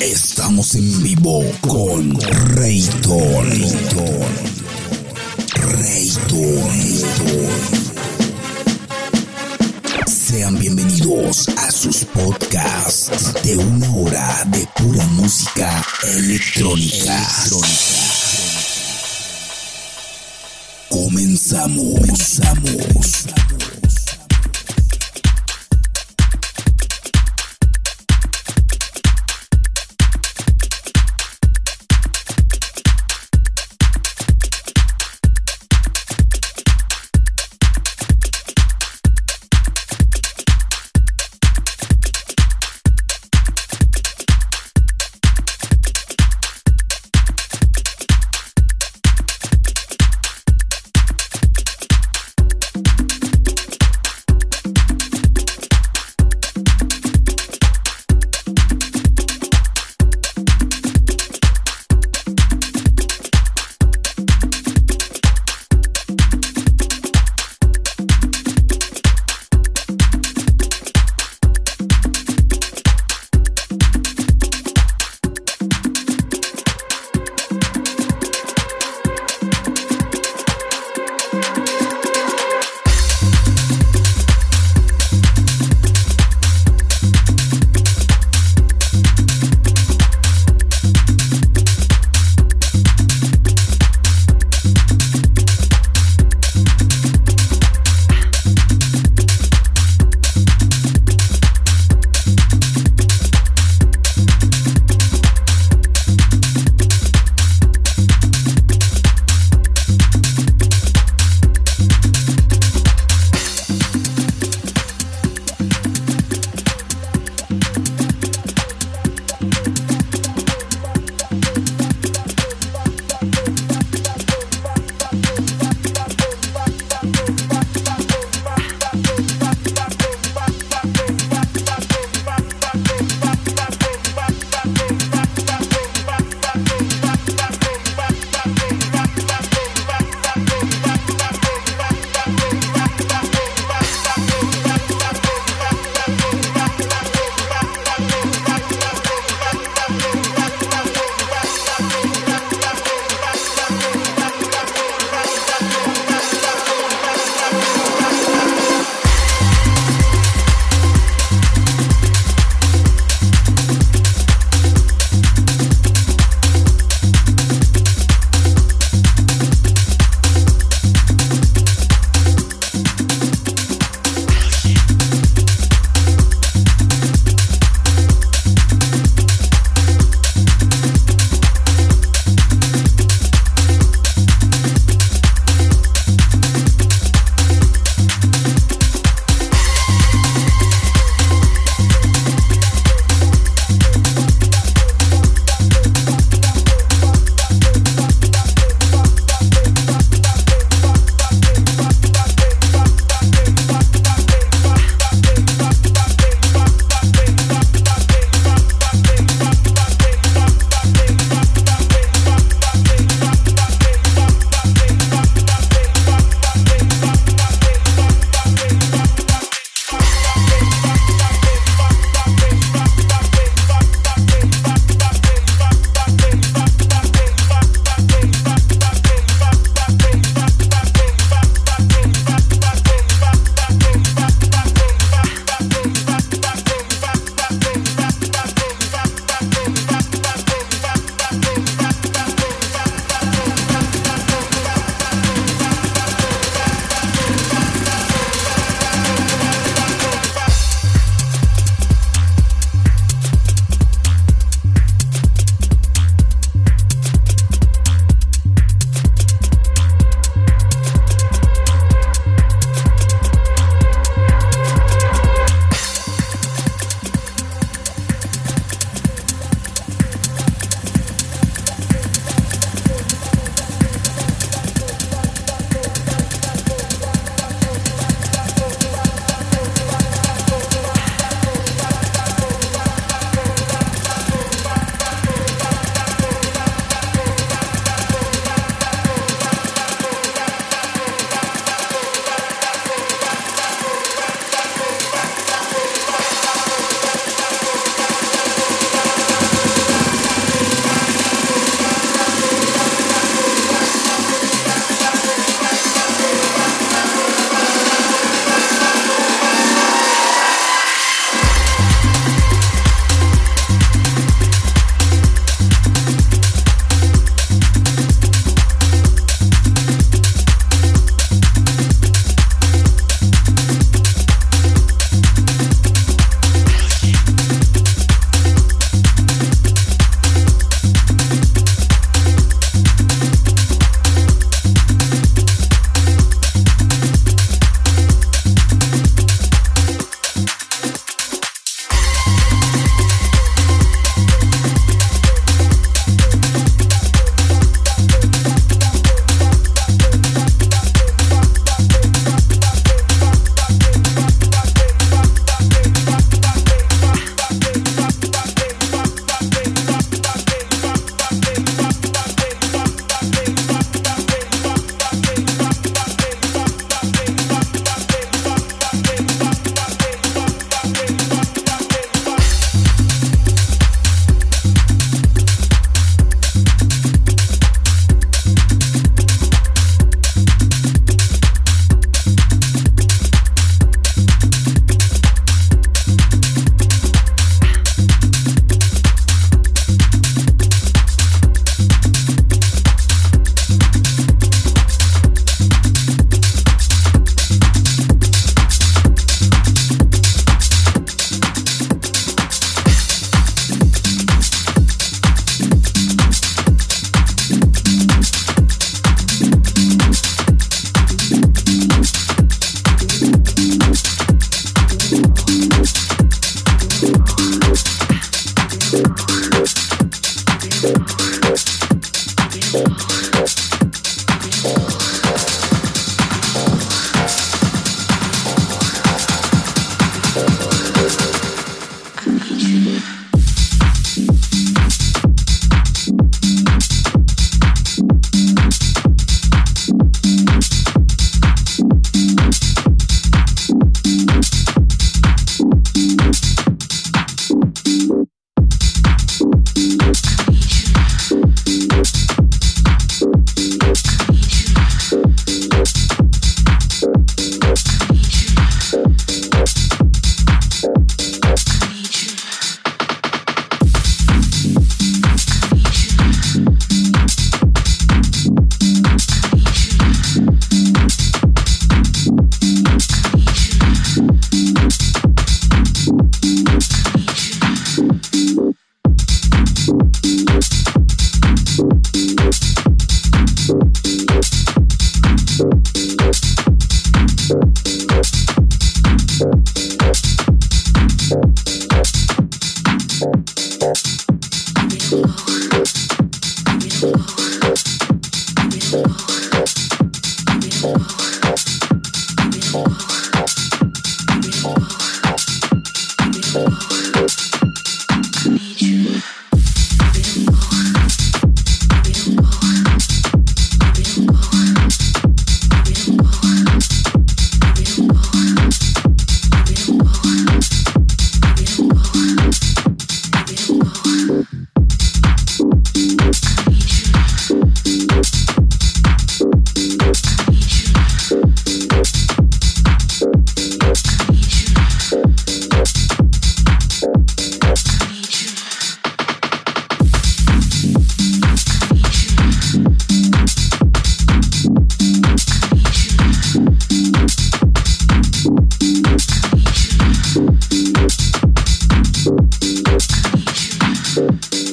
estamos en vivo con Rayton, Rayton. Sean bienvenidos a sus podcasts de una hora de pura música electrónica. Comenzamos, comenzamos.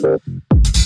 Mm-hmm.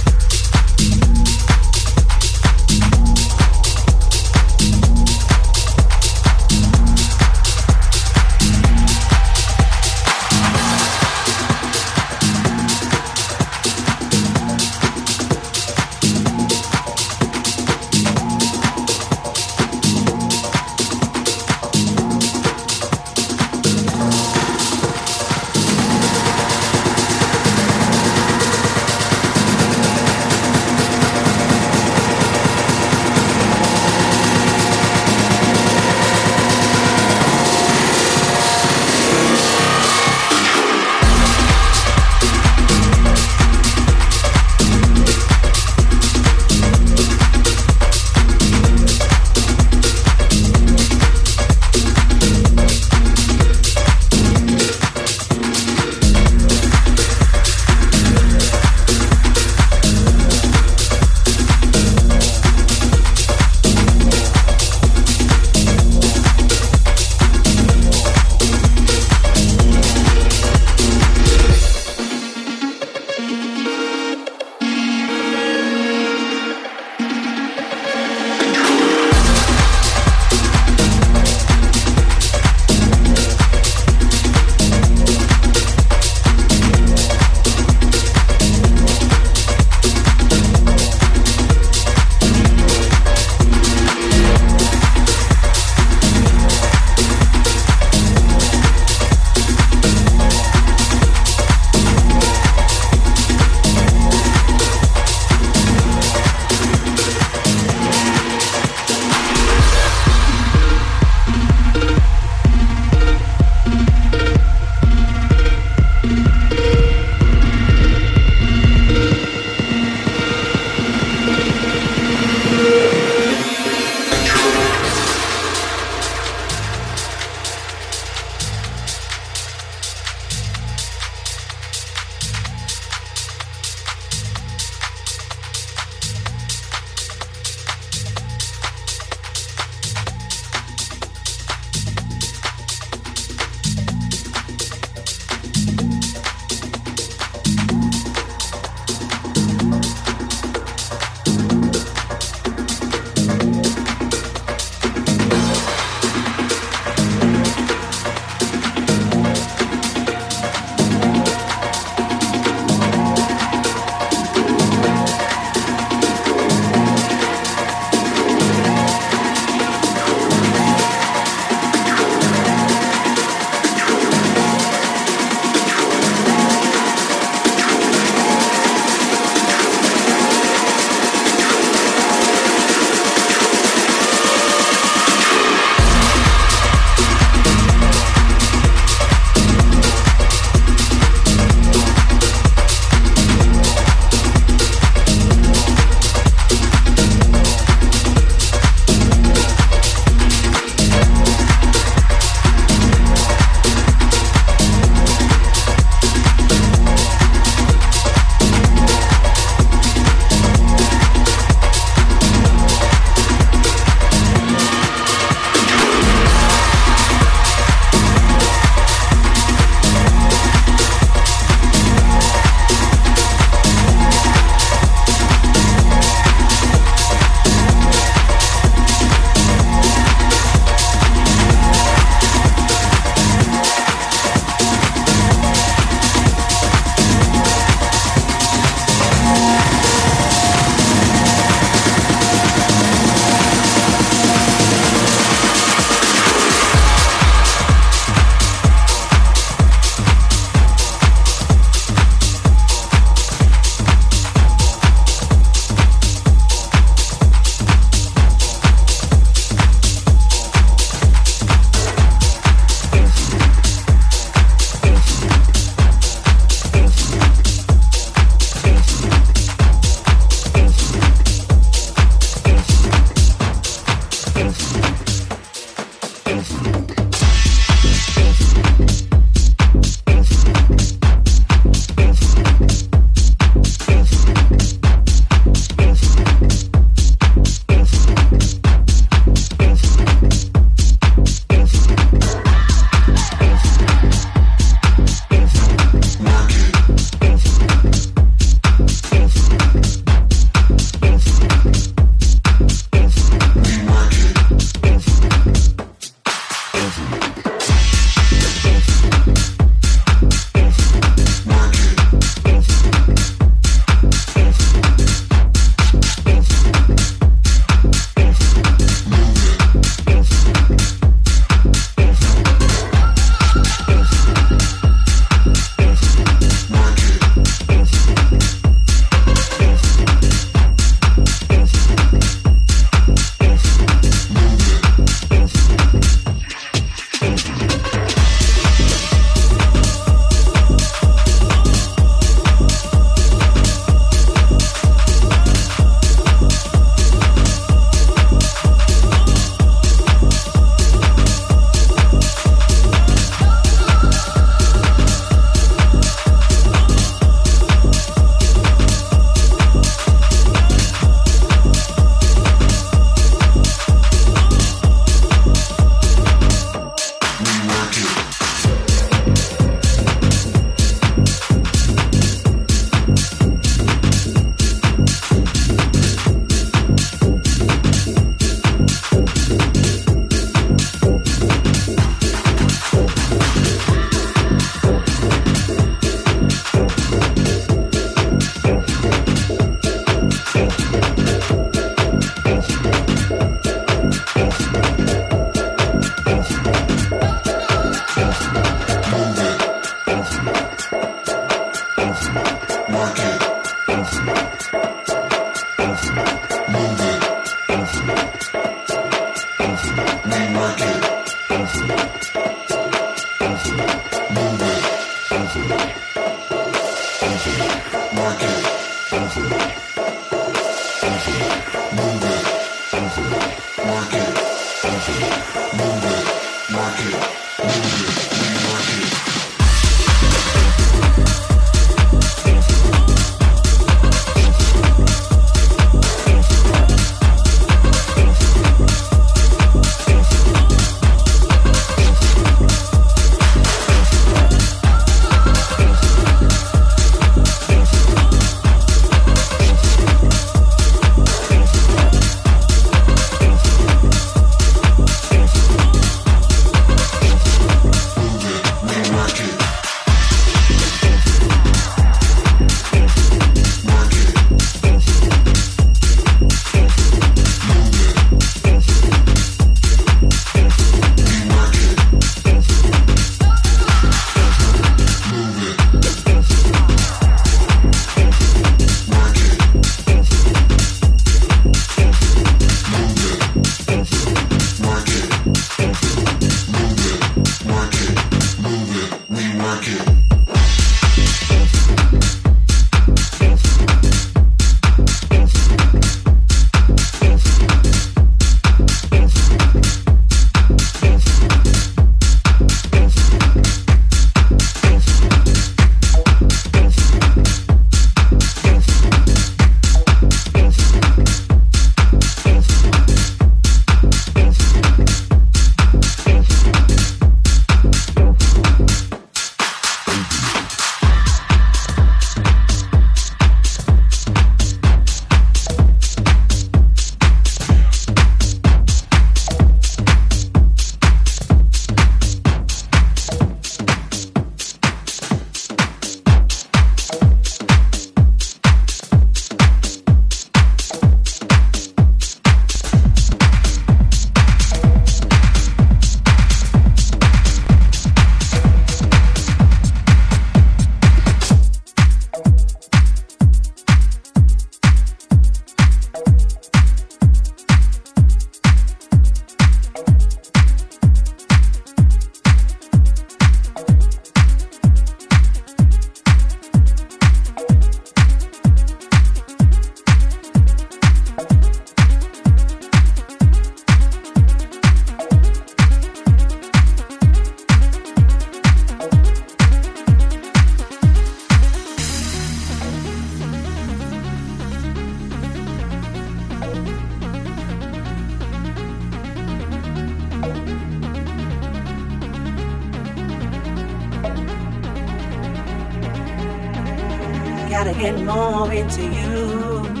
Gotta get more into you.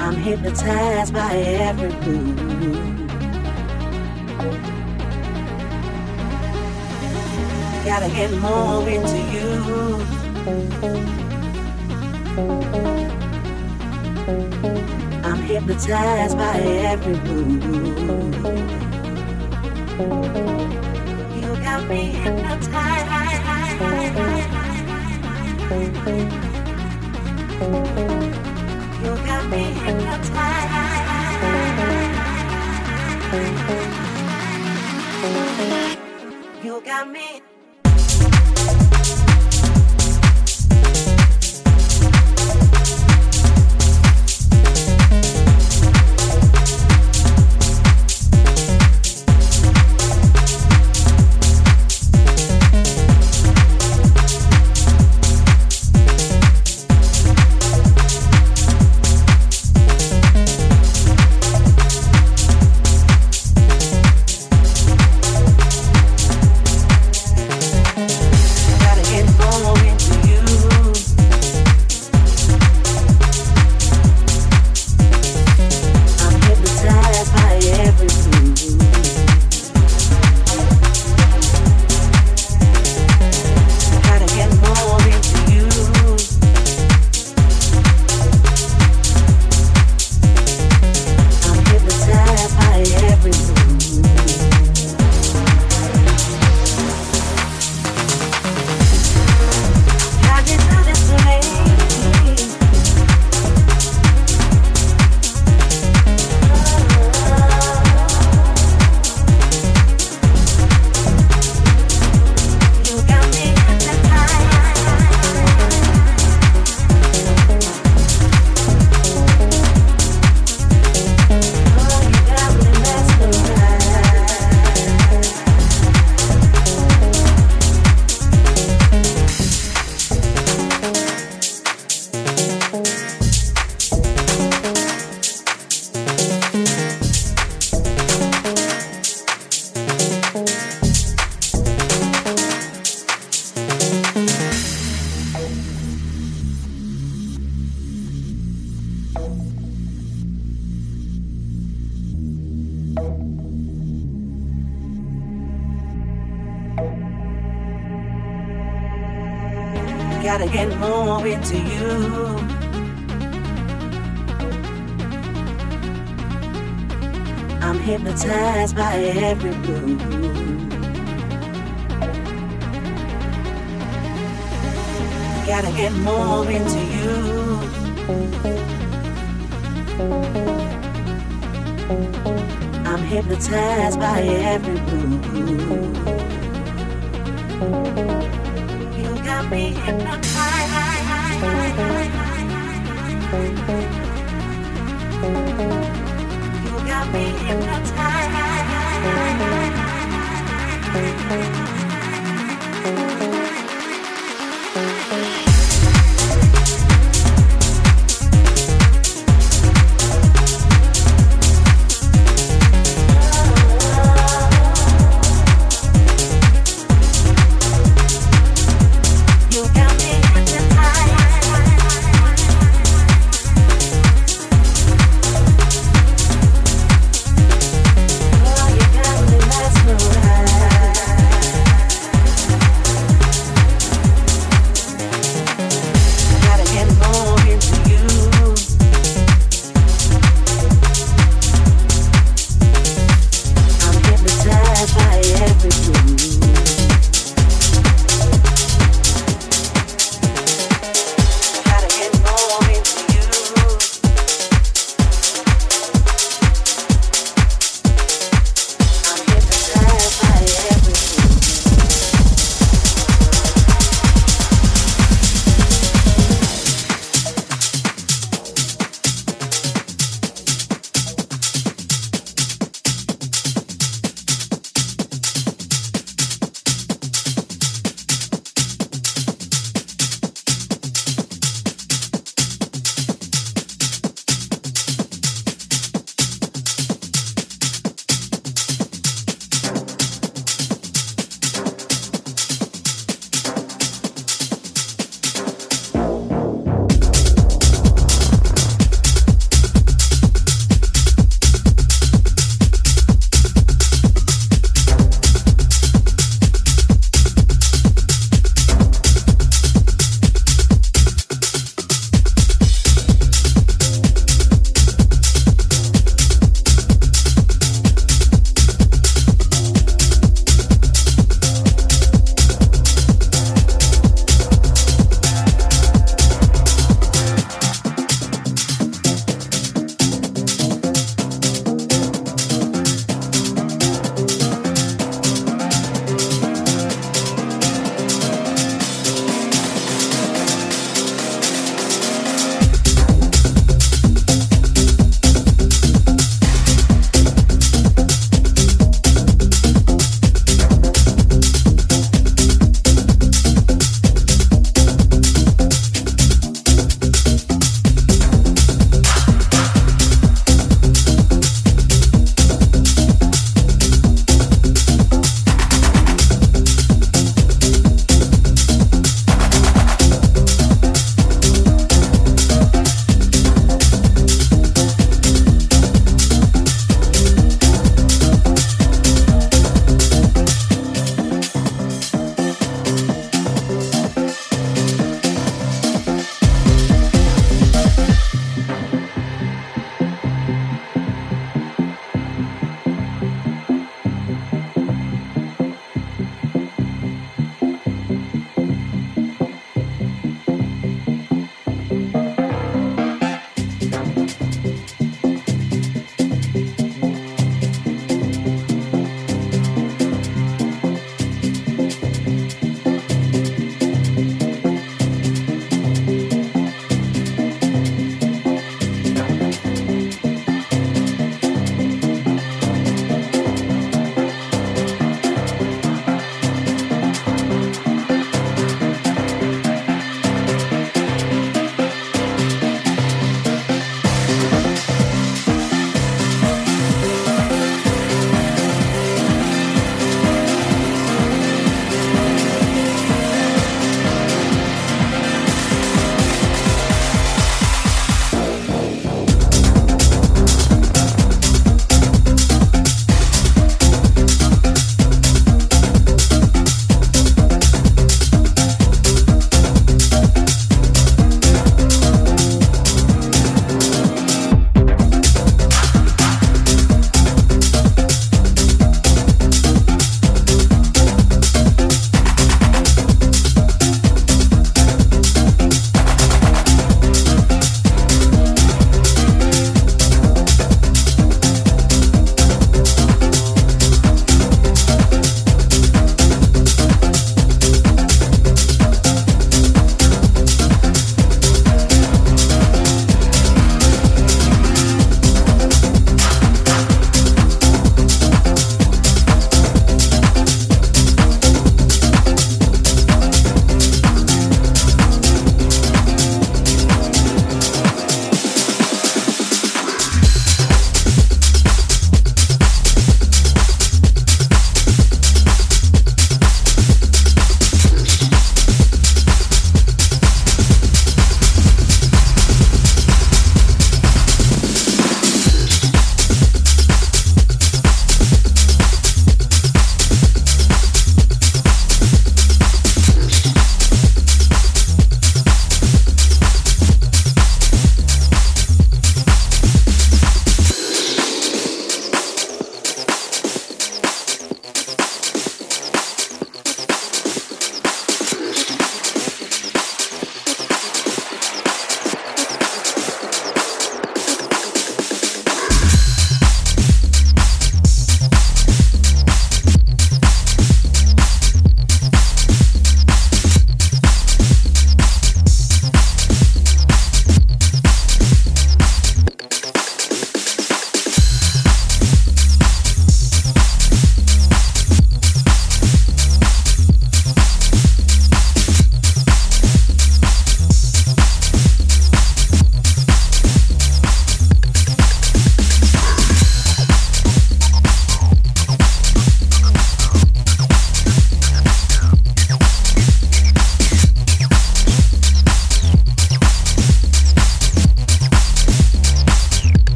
I'm hypnotized by every move. Gotta get more into you. I'm hypnotized by every move. You got me hypnotized. You got me hypnotized. You got me